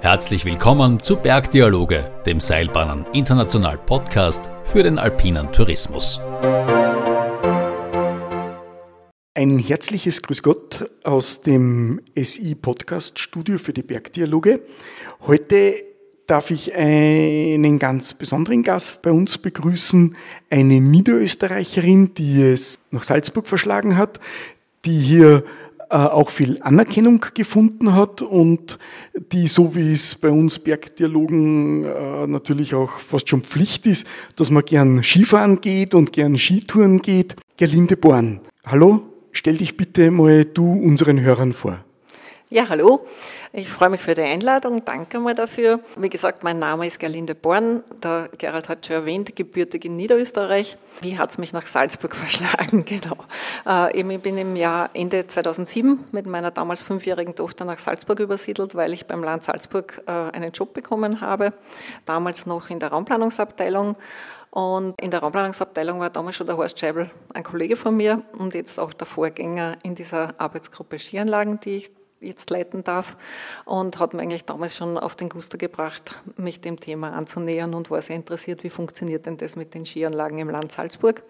Herzlich willkommen zu Bergdialoge, dem Seilbahnen International Podcast für den alpinen Tourismus. Ein herzliches Grüß Gott aus dem SI Podcast Studio für die Bergdialoge. Heute darf ich einen ganz besonderen Gast bei uns begrüßen, eine Niederösterreicherin, die es nach Salzburg verschlagen hat, die hier auch viel Anerkennung gefunden hat und die, so wie es bei uns Bergdialogen äh, natürlich auch fast schon Pflicht ist, dass man gern Skifahren geht und gern Skitouren geht. Gerlinde Born, hallo, stell dich bitte mal du unseren Hörern vor. Ja, hallo. Ich freue mich für die Einladung. Danke mal dafür. Wie gesagt, mein Name ist Gerlinde Born. Der Gerald hat schon erwähnt, gebürtig in Niederösterreich. Wie hat es mich nach Salzburg verschlagen? Genau. Äh, ich bin im Jahr Ende 2007 mit meiner damals fünfjährigen Tochter nach Salzburg übersiedelt, weil ich beim Land Salzburg äh, einen Job bekommen habe. Damals noch in der Raumplanungsabteilung. Und in der Raumplanungsabteilung war damals schon der Horst Scheibel, ein Kollege von mir und jetzt auch der Vorgänger in dieser Arbeitsgruppe Skianlagen, die ich jetzt leiten darf und hat mir eigentlich damals schon auf den Guster gebracht, mich dem Thema anzunähern und war sehr interessiert, wie funktioniert denn das mit den Skianlagen im Land Salzburg.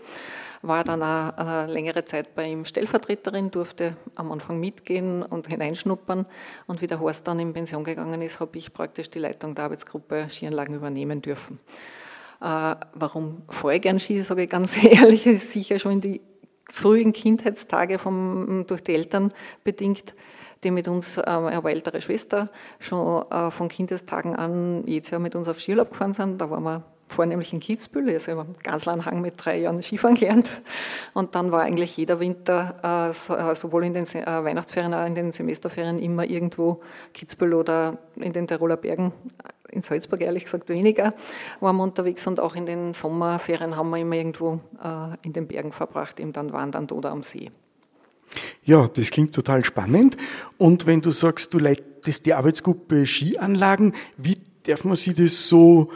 War dann auch äh, längere Zeit bei ihm Stellvertreterin, durfte am Anfang mitgehen und hineinschnuppern und wie der Horst dann in Pension gegangen ist, habe ich praktisch die Leitung der Arbeitsgruppe Skianlagen übernehmen dürfen. Äh, warum ich gern Ski, sage ich ganz ehrlich, ist sicher schon in die frühen Kindheitstage vom, durch die Eltern bedingt die mit uns, äh, eine ältere Schwester, schon äh, von Kindestagen an jedes Jahr mit uns auf Skiurlaub gefahren sind. Da waren wir vornehmlich in Kitzbühel, also ich habe ganz langen Hang mit drei Jahren Skifahren gelernt. Und dann war eigentlich jeder Winter, äh, sowohl in den Weihnachtsferien als auch in den Semesterferien, immer irgendwo Kitzbühel oder in den Tiroler Bergen. In Salzburg ehrlich gesagt weniger waren wir unterwegs und auch in den Sommerferien haben wir immer irgendwo in den Bergen verbracht, eben dann wandernd oder am See. Ja, das klingt total spannend. Und wenn du sagst, du leitest die Arbeitsgruppe Skianlagen, wie darf man sich das so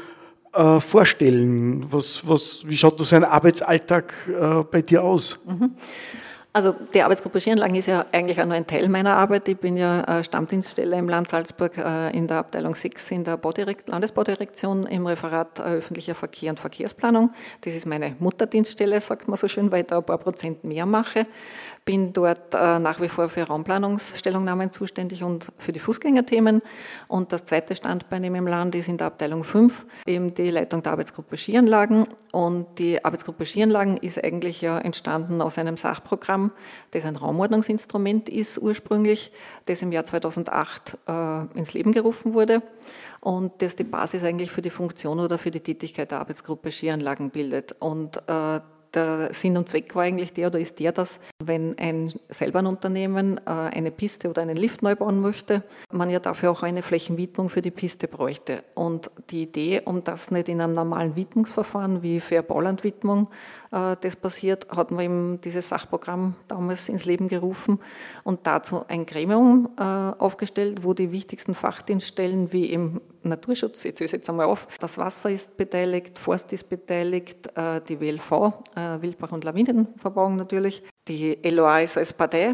äh, vorstellen? Was, was, wie schaut so ein Arbeitsalltag äh, bei dir aus? Mhm. Also die Arbeitsgruppe Skianlagen ist ja eigentlich auch nur ein Teil meiner Arbeit. Ich bin ja äh, Stammdienststelle im Land Salzburg äh, in der Abteilung 6 in der Baudirekt Landesbaudirektion im Referat äh, öffentlicher Verkehr und Verkehrsplanung. Das ist meine Mutterdienststelle, sagt man so schön, weil ich da ein paar Prozent mehr mache bin dort nach wie vor für Raumplanungsstellungnahmen zuständig und für die Fußgängerthemen. Und das zweite Standbein im Land ist in der Abteilung 5 eben die Leitung der Arbeitsgruppe Skianlagen. Und die Arbeitsgruppe Skianlagen ist eigentlich ja entstanden aus einem Sachprogramm, das ein Raumordnungsinstrument ist ursprünglich, das im Jahr 2008 äh, ins Leben gerufen wurde und das die Basis eigentlich für die Funktion oder für die Tätigkeit der Arbeitsgruppe Skianlagen bildet. Und äh, der Sinn und Zweck war eigentlich der oder ist der, dass wenn ein Seilbahnunternehmen äh, eine Piste oder einen Lift neu bauen möchte, man ja dafür auch eine Flächenwidmung für die Piste bräuchte. Und die Idee, um das nicht in einem normalen Widmungsverfahren wie für Baulandwidmung äh, das passiert, hat man eben dieses Sachprogramm damals ins Leben gerufen und dazu ein Gremium äh, aufgestellt, wo die wichtigsten Fachdienststellen wie im Naturschutz, jetzt ist jetzt einmal auf, das Wasser ist beteiligt, Forst ist beteiligt, äh, die WLV, Wildbach- und Lawinenverbauung natürlich, die LOA ist als Partei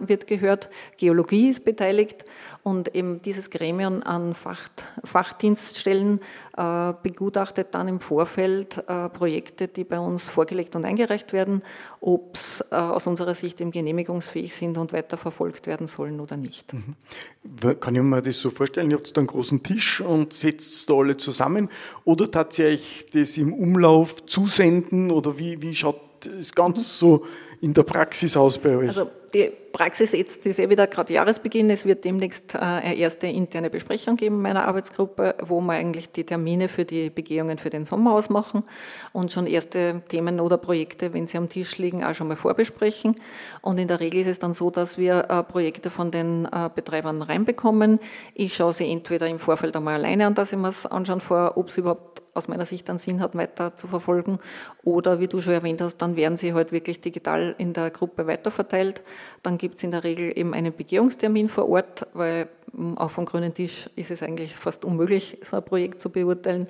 wird gehört, Geologie ist beteiligt und eben dieses Gremium an Fach, Fachdienststellen äh, begutachtet dann im Vorfeld äh, Projekte, die bei uns vorgelegt und eingereicht werden, ob es äh, aus unserer Sicht eben genehmigungsfähig sind und weiterverfolgt werden sollen oder nicht. Mhm. Kann ich mir das so vorstellen? Ihr habt da einen großen Tisch und setzt da alle zusammen oder tatsächlich das im Umlauf zusenden oder wie, wie schaut das ganz so in der Praxis aus bei euch? Also die Praxis jetzt ist eh wieder gerade Jahresbeginn. Es wird demnächst äh, eine erste interne Besprechung geben meiner Arbeitsgruppe, wo wir eigentlich die Termine für die Begehungen für den Sommer ausmachen und schon erste Themen oder Projekte, wenn sie am Tisch liegen, auch schon mal vorbesprechen. Und in der Regel ist es dann so, dass wir äh, Projekte von den äh, Betreibern reinbekommen. Ich schaue sie entweder im Vorfeld einmal alleine an, dass ich mir es anschauen vor, ob es überhaupt aus meiner Sicht einen Sinn hat, weiter zu verfolgen. Oder wie du schon erwähnt hast, dann werden sie halt wirklich digital in der Gruppe weiterverteilt. Dann gibt es in der Regel eben einen Begehungstermin vor Ort, weil hm, auch vom grünen Tisch ist es eigentlich fast unmöglich, so ein Projekt zu beurteilen.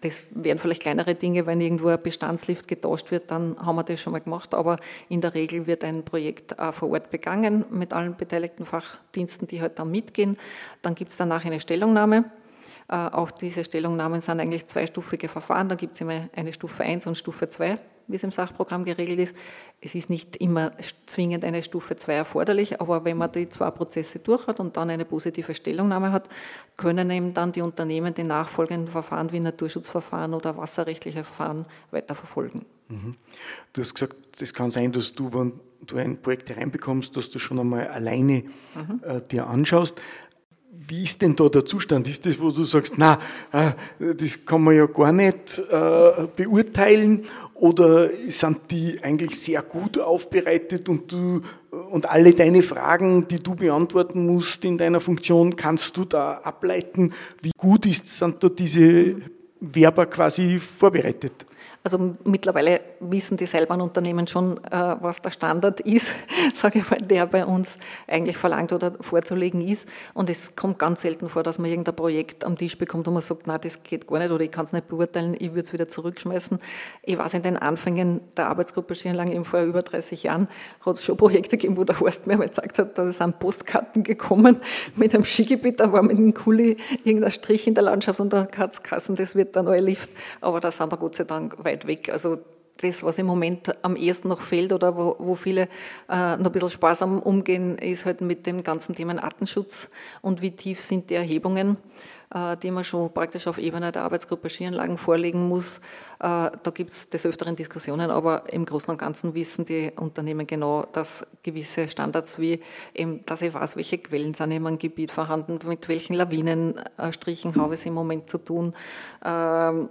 Das wären vielleicht kleinere Dinge, wenn irgendwo ein Bestandslift getauscht wird, dann haben wir das schon mal gemacht. Aber in der Regel wird ein Projekt auch vor Ort begangen mit allen beteiligten Fachdiensten, die halt dann mitgehen. Dann gibt es danach eine Stellungnahme auch diese Stellungnahmen sind eigentlich zweistufige Verfahren. Da gibt es immer eine Stufe 1 und Stufe 2, wie es im Sachprogramm geregelt ist. Es ist nicht immer zwingend eine Stufe 2 erforderlich, aber wenn man die zwei Prozesse durch hat und dann eine positive Stellungnahme hat, können eben dann die Unternehmen die nachfolgenden Verfahren wie Naturschutzverfahren oder wasserrechtliche Verfahren weiterverfolgen. Mhm. Du hast gesagt, es kann sein, dass du, wenn du ein Projekt hereinbekommst, dass du schon einmal alleine mhm. äh, dir anschaust. Wie ist denn da der Zustand? Ist das, wo du sagst, na, äh, das kann man ja gar nicht äh, beurteilen? Oder sind die eigentlich sehr gut aufbereitet und du und alle deine Fragen, die du beantworten musst in deiner Funktion, kannst du da ableiten? Wie gut ist, sind da diese Werber quasi vorbereitet? Also mittlerweile wissen die Seilbahnunternehmen schon, äh, was der Standard ist, sage ich mal, der bei uns eigentlich verlangt oder vorzulegen ist. Und es kommt ganz selten vor, dass man irgendein Projekt am Tisch bekommt und man sagt, na, das geht gar nicht oder ich kann es nicht beurteilen, ich würde es wieder zurückschmeißen. Ich weiß, in den Anfängen der Arbeitsgruppe Skirnlang, eben vor über 30 Jahren, hat es schon Projekte gegeben, wo der Horst mir mal gesagt hat, da sind Postkarten gekommen mit einem Skigebiet, da war mit einem Kuli irgendein Strich in der Landschaft und da hat es das wird der neue Lift. Aber da sind wir Gott sei Dank weit weit weg. Also das, was im Moment am ehesten noch fehlt oder wo, wo viele äh, noch ein bisschen sparsam umgehen, ist halt mit dem ganzen Thema Artenschutz und wie tief sind die Erhebungen, äh, die man schon praktisch auf Ebene der Arbeitsgruppe Skianlagen vorlegen muss. Äh, da gibt es des Öfteren Diskussionen, aber im Großen und Ganzen wissen die Unternehmen genau, dass gewisse Standards wie eben, dass ich weiß, welche Quellen sind in meinem Gebiet vorhanden, mit welchen Lawinenstrichen habe ich es im Moment zu tun, ähm,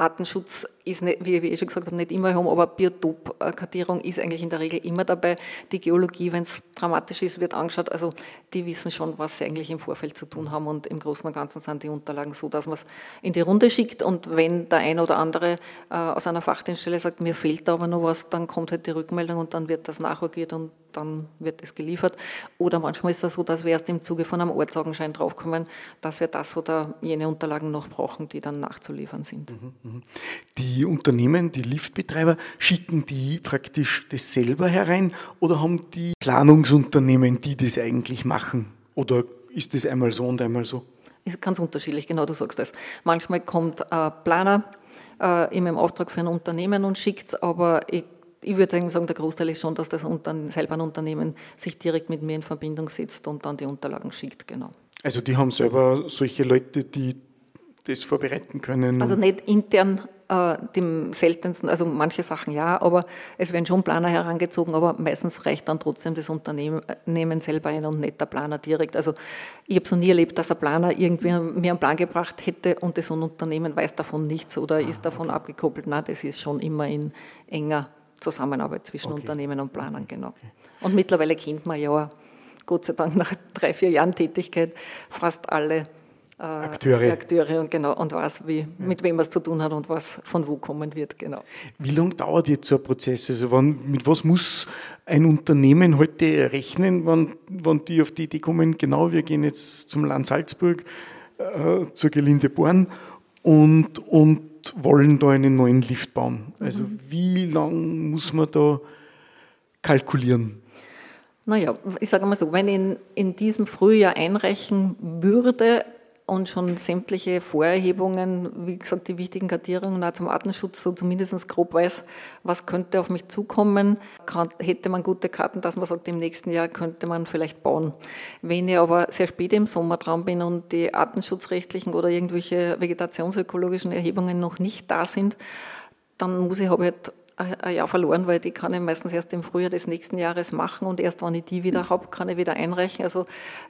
Artenschutz ist, nicht, wie ich eh schon gesagt habe, nicht immer haben, aber Biotopkartierung ist eigentlich in der Regel immer dabei. Die Geologie, wenn es dramatisch ist, wird angeschaut. Also die wissen schon, was sie eigentlich im Vorfeld zu tun haben und im Großen und Ganzen sind die Unterlagen so, dass man es in die Runde schickt und wenn der ein oder andere äh, aus einer Fachdienststelle sagt, mir fehlt da aber noch was, dann kommt halt die Rückmeldung und dann wird das nachregiert und dann wird es geliefert. Oder manchmal ist es so, dass wir erst im Zuge von einem Ortsaugenschein draufkommen, dass wir das oder jene Unterlagen noch brauchen, die dann nachzuliefern sind. Mhm, mhm. Die Unternehmen, die Liftbetreiber, schicken die praktisch das selber herein oder haben die Planungsunternehmen, die das eigentlich machen? Oder ist das einmal so und einmal so? Ist ganz unterschiedlich, genau, du sagst das. Manchmal kommt ein Planer äh, in meinem Auftrag für ein Unternehmen und schickt es, aber ich ich würde sagen, der Großteil ist schon, dass das selber ein Unternehmen sich direkt mit mir in Verbindung setzt und dann die Unterlagen schickt, genau. Also die haben selber solche Leute, die das vorbereiten können? Also nicht intern äh, dem seltensten, also manche Sachen ja, aber es werden schon Planer herangezogen, aber meistens reicht dann trotzdem das Unternehmen selber ein und nicht der Planer direkt. Also ich habe es noch nie erlebt, dass ein Planer irgendwie mir einen Plan gebracht hätte und das Unternehmen weiß davon nichts oder ah, ist davon okay. abgekoppelt. Nein, das ist schon immer in enger Zusammenarbeit zwischen okay. Unternehmen und Planern, genau. Okay. Und mittlerweile kennt man ja, Gott sei Dank nach drei, vier Jahren Tätigkeit, fast alle äh, Akteure. Akteure und genau und weiß, wie, ja. mit wem man es zu tun hat und was von wo kommen wird, genau. Wie lange dauert jetzt so ein Prozess? Also wann, mit was muss ein Unternehmen heute rechnen, wann, wann die auf die Idee kommen, genau, wir gehen jetzt zum Land Salzburg, äh, zur Gelinde Born und, und wollen da einen neuen Lift bauen. Also mhm. wie lang muss man da kalkulieren? Naja, ich sage mal so, wenn ich in, in diesem Frühjahr einreichen würde, und schon sämtliche Vorerhebungen, wie gesagt, die wichtigen Kartierungen auch zum Artenschutz, so zumindest grob weiß, was könnte auf mich zukommen. Kann, hätte man gute Karten, dass man sagt, im nächsten Jahr könnte man vielleicht bauen. Wenn ich aber sehr spät im Sommer dran bin und die artenschutzrechtlichen oder irgendwelche vegetationsökologischen Erhebungen noch nicht da sind, dann muss ich, ich halt ein Jahr verloren, weil die kann ich meistens erst im Frühjahr des nächsten Jahres machen und erst wenn ich die wieder habe, kann ich wieder einreichen. Also,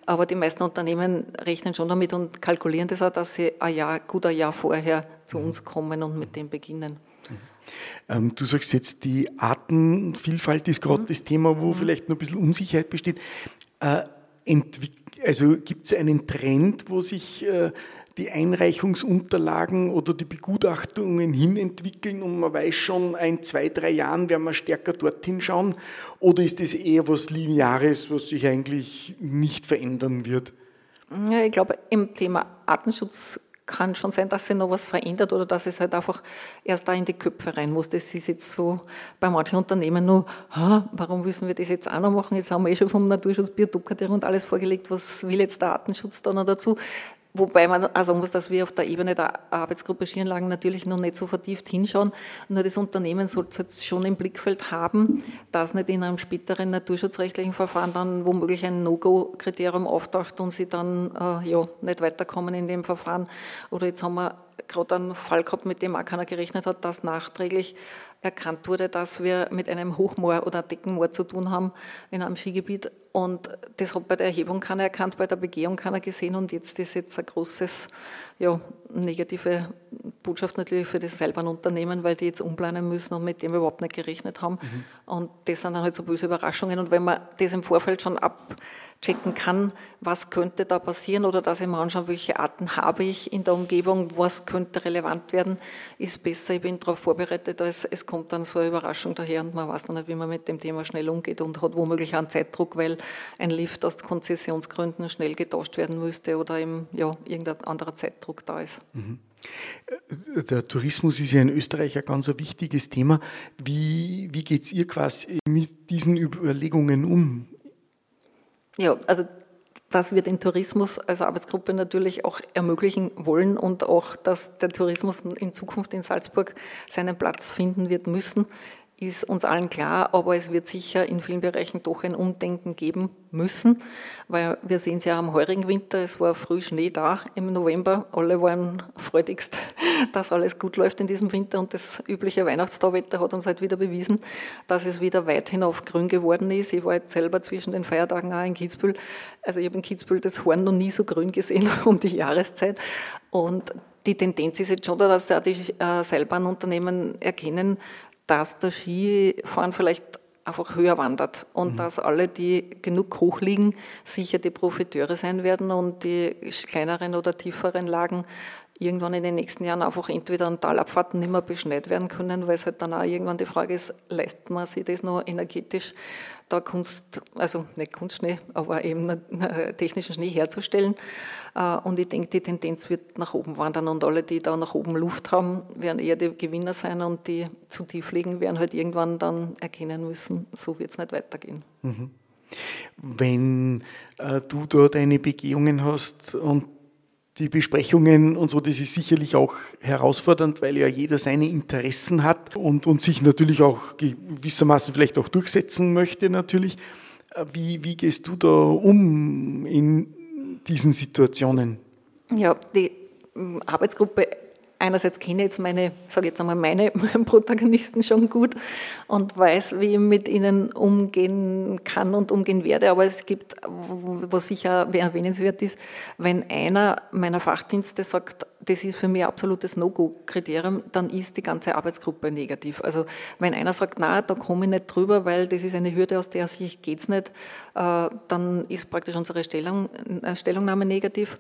aber die meisten Unternehmen rechnen schon damit und kalkulieren das auch, dass sie ein Jahr, gut ein Jahr vorher zu mhm. uns kommen und mit dem beginnen. Mhm. Ähm, du sagst jetzt, die Artenvielfalt ist gerade mhm. das Thema, wo mhm. vielleicht noch ein bisschen Unsicherheit besteht. Äh, also gibt es einen Trend, wo sich äh, die Einreichungsunterlagen oder die Begutachtungen hin entwickeln und man weiß schon, ein, zwei, drei Jahren werden wir stärker dorthin schauen? Oder ist das eher was Lineares, was sich eigentlich nicht verändern wird? Ja, ich glaube, im Thema Artenschutz kann schon sein, dass sich noch was verändert oder dass es halt einfach erst da in die Köpfe rein muss. Das ist jetzt so bei manchen Unternehmen nur, warum müssen wir das jetzt auch noch machen? Jetzt haben wir eh schon vom Naturschutz Biotopkartell und alles vorgelegt, was will jetzt der Artenschutz da noch dazu? Wobei man sagen muss, dass wir auf der Ebene der Arbeitsgruppe Skieranlagen natürlich noch nicht so vertieft hinschauen. Nur das Unternehmen sollte es schon im Blickfeld haben, dass nicht in einem späteren naturschutzrechtlichen Verfahren dann womöglich ein No-Go-Kriterium auftaucht und sie dann äh, ja, nicht weiterkommen in dem Verfahren. Oder jetzt haben wir gerade einen Fall gehabt, mit dem auch keiner gerechnet hat, dass nachträglich erkannt wurde, dass wir mit einem Hochmoor oder Deckenmoor zu tun haben in einem Skigebiet. Und das hat bei der Erhebung keiner erkannt, bei der Begehung keiner gesehen. Und jetzt ist jetzt ein großes, ja, negative Botschaft natürlich für das Seilbahnunternehmen, weil die jetzt umplanen müssen und mit dem wir überhaupt nicht gerechnet haben. Mhm. Und das sind dann halt so böse Überraschungen. Und wenn man das im Vorfeld schon ab checken kann, was könnte da passieren oder dass ich mir anschaue, welche Arten habe ich in der Umgebung, was könnte relevant werden, ist besser. Ich bin darauf vorbereitet, als es kommt dann so eine Überraschung daher und man weiß dann nicht, wie man mit dem Thema schnell umgeht und hat womöglich einen Zeitdruck, weil ein Lift aus Konzessionsgründen schnell getauscht werden müsste oder eben, ja, irgendein anderer Zeitdruck da ist. Mhm. Der Tourismus ist ja in Österreich ein ganz wichtiges Thema. Wie, wie geht es ihr quasi mit diesen Überlegungen um? Ja, also dass wir den Tourismus als Arbeitsgruppe natürlich auch ermöglichen wollen und auch, dass der Tourismus in Zukunft in Salzburg seinen Platz finden wird müssen, ist uns allen klar, aber es wird sicher in vielen Bereichen doch ein Umdenken geben müssen, weil wir sehen es ja am heurigen Winter, es war früh Schnee da im November, alle waren freudigst, dass alles gut läuft in diesem Winter und das übliche Weihnachtstauwetter hat uns halt wieder bewiesen, dass es wieder weit hinauf grün geworden ist. Ich war jetzt selber zwischen den Feiertagen auch in Kitzbühel, also ich habe in Kitzbühel das Horn noch nie so grün gesehen um die Jahreszeit und die Tendenz ist jetzt schon, dass auch die äh, Seilbahnunternehmen erkennen, dass der Skifahren vielleicht einfach höher wandert und mhm. dass alle, die genug hoch liegen, sicher die Profiteure sein werden und die kleineren oder tieferen Lagen irgendwann in den nächsten Jahren einfach entweder an Talabfahrten nicht mehr beschneit werden können, weil es halt dann auch irgendwann die Frage ist, leistet man sich das noch energetisch, da Kunst, also nicht Kunstschnee, aber eben technischen Schnee herzustellen. Äh, und ich denke, die Tendenz wird nach oben wandern und alle, die da nach oben Luft haben, werden eher die Gewinner sein und die zu tief liegen, werden halt irgendwann dann erkennen müssen, so wird es nicht weitergehen. Mhm. Wenn äh, du da deine Begehungen hast und die Besprechungen und so, das ist sicherlich auch herausfordernd, weil ja jeder seine Interessen hat und, und sich natürlich auch gewissermaßen vielleicht auch durchsetzen möchte natürlich. Äh, wie, wie gehst du da um in diesen Situationen? Ja, die ähm, Arbeitsgruppe einerseits kenne ich jetzt meine, sage jetzt einmal meine Protagonisten schon gut und weiß, wie ich mit ihnen umgehen kann und umgehen werde. Aber es gibt, was sicher erwähnenswert ist, wenn einer meiner Fachdienste sagt, das ist für mich absolutes No-Go-Kriterium, dann ist die ganze Arbeitsgruppe negativ. Also wenn einer sagt, na, da komme ich nicht drüber, weil das ist eine Hürde, aus der Sicht geht's nicht, äh, dann ist praktisch unsere Stellung, äh, Stellungnahme negativ.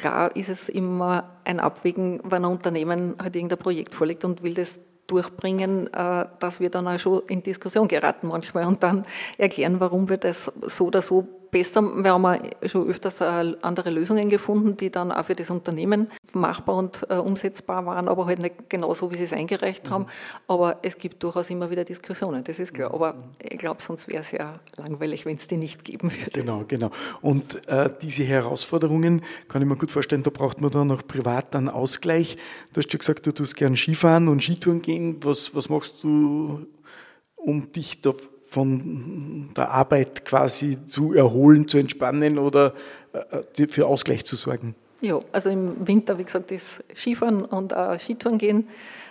Äh, klar ist es immer ein Abwägen, wenn ein Unternehmen halt irgendein Projekt vorlegt und will das durchbringen, dass wir dann auch schon in Diskussion geraten manchmal und dann erklären, warum wir das so oder so besser. Wir haben schon öfters äh, andere Lösungen gefunden, die dann auch für das Unternehmen machbar und äh, umsetzbar waren, aber halt nicht genau so, wie sie es eingereicht mhm. haben. Aber es gibt durchaus immer wieder Diskussionen, das ist klar. Aber ich glaube, sonst wäre es ja langweilig, wenn es die nicht geben würde. Genau, genau. Und äh, diese Herausforderungen kann ich mir gut vorstellen, da braucht man dann noch privat einen Ausgleich. Du hast schon gesagt, du tust gern Skifahren und Skitouren gehen. Was, was machst du, um dich da von der Arbeit quasi zu erholen, zu entspannen oder äh, für Ausgleich zu sorgen? Ja, also im Winter, wie gesagt, ist Skifahren und auch Skitouren gehen.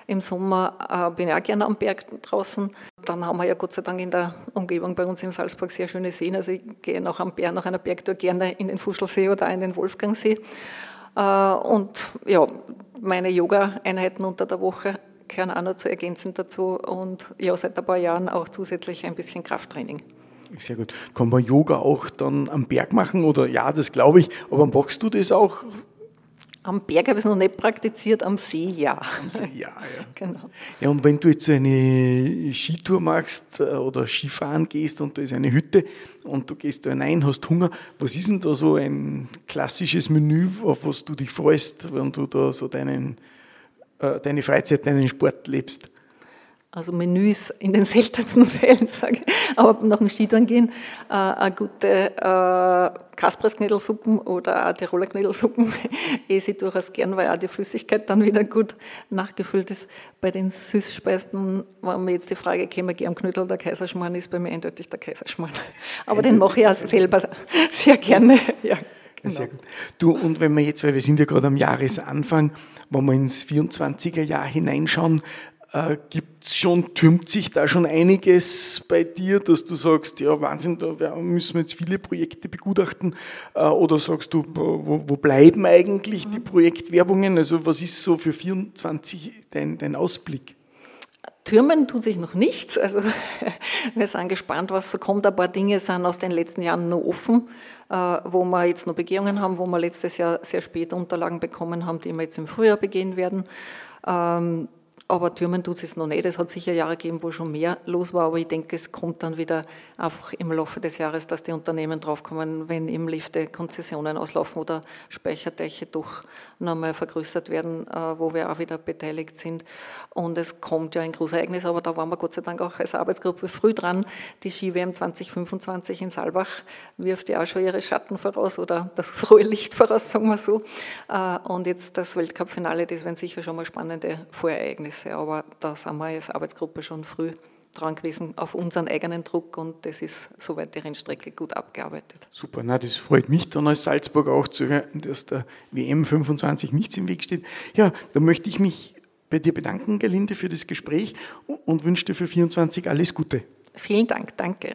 Im Sommer äh, bin ich auch gerne am Berg draußen. Dann haben wir ja Gott sei Dank in der Umgebung bei uns in Salzburg sehr schöne Seen. Also ich gehe nach, am Berg, nach einer Bergtour gerne in den Fuschelsee oder in den Wolfgangsee. Äh, und ja, meine Yoga-Einheiten unter der Woche gehören auch noch zu ergänzen dazu und ja, seit ein paar Jahren auch zusätzlich ein bisschen Krafttraining. Sehr gut. Kann man Yoga auch dann am Berg machen oder ja, das glaube ich, aber machst du das auch Am Berg habe ich es noch nicht praktiziert, am See ja. Am See ja, ja. genau. Ja, und wenn du jetzt so eine Skitour machst äh, oder Skifahren gehst und da ist eine Hütte und du gehst da hinein, hast Hunger, was ist denn da so ein klassisches Menü, auf was du dich freust, wenn du da so deinen, deine Freizeit, deinen Sport lebst? Also Menüs in den seltensten Fällen, sage ich. Aber nach dem Skitouren gehen, äh, eine gute äh, Kaspressknödelsuppen oder Tiroler Knödelsuppen esse ich durchaus gern, weil auch die Flüssigkeit dann wieder gut nachgefüllt ist. Bei den Süßspeisen, wenn mir jetzt die Frage käme, gern Knödel oder Kaiserschmarrn, ist bei mir eindeutig der Kaiserschmarrn. Aber den mache ich auch selber sehr gerne. Ja. Genau. Sehr gut. Du, und wenn wir jetzt, weil wir sind ja gerade am Jahresanfang, wenn wir ins 24er Jahr hineinschauen, äh, Gibt es schon, türmt sich da schon einiges bei dir, dass du sagst, ja Wahnsinn, da müssen wir jetzt viele Projekte begutachten? Äh, oder sagst du, wo, wo bleiben eigentlich die Projektwerbungen? Also was ist so für 24 dein, dein Ausblick? Türmen tut sich noch nichts. Also wir sind gespannt, was so kommt. Ein paar Dinge sind aus den letzten Jahren noch offen, äh, wo wir jetzt noch Begehungen haben, wo wir letztes Jahr sehr spät Unterlagen bekommen haben, die wir jetzt im Frühjahr begehen werden. Aber Türmen tut es noch nicht. Es hat sicher Jahre gegeben, wo schon mehr los war, aber ich denke, es kommt dann wieder einfach im Laufe des Jahres, dass die Unternehmen draufkommen, wenn im Lifte Konzessionen auslaufen oder Speicherdächer doch nochmal vergrößert werden, äh, wo wir auch wieder beteiligt sind. Und es kommt ja ein Großereignis, aber da waren wir Gott sei Dank auch als Arbeitsgruppe früh dran. Die Ski-WM 2025 in Saalbach wirft ja auch schon ihre Schatten voraus oder das frohe Licht voraus, sagen wir so. Äh, und jetzt das Weltcup-Finale, das wären sicher schon mal spannende Vorereignisse, aber da sind wir als Arbeitsgruppe schon früh dran gewesen auf unseren eigenen Druck und das ist soweit die Rennstrecke gut abgearbeitet. Super, na, das freut mich dann als Salzburg auch zu hören, dass der WM 25 nichts im Weg steht. Ja, da möchte ich mich bei dir bedanken, Gerlinde, für das Gespräch und wünsche dir für 24 alles Gute. Vielen Dank, danke.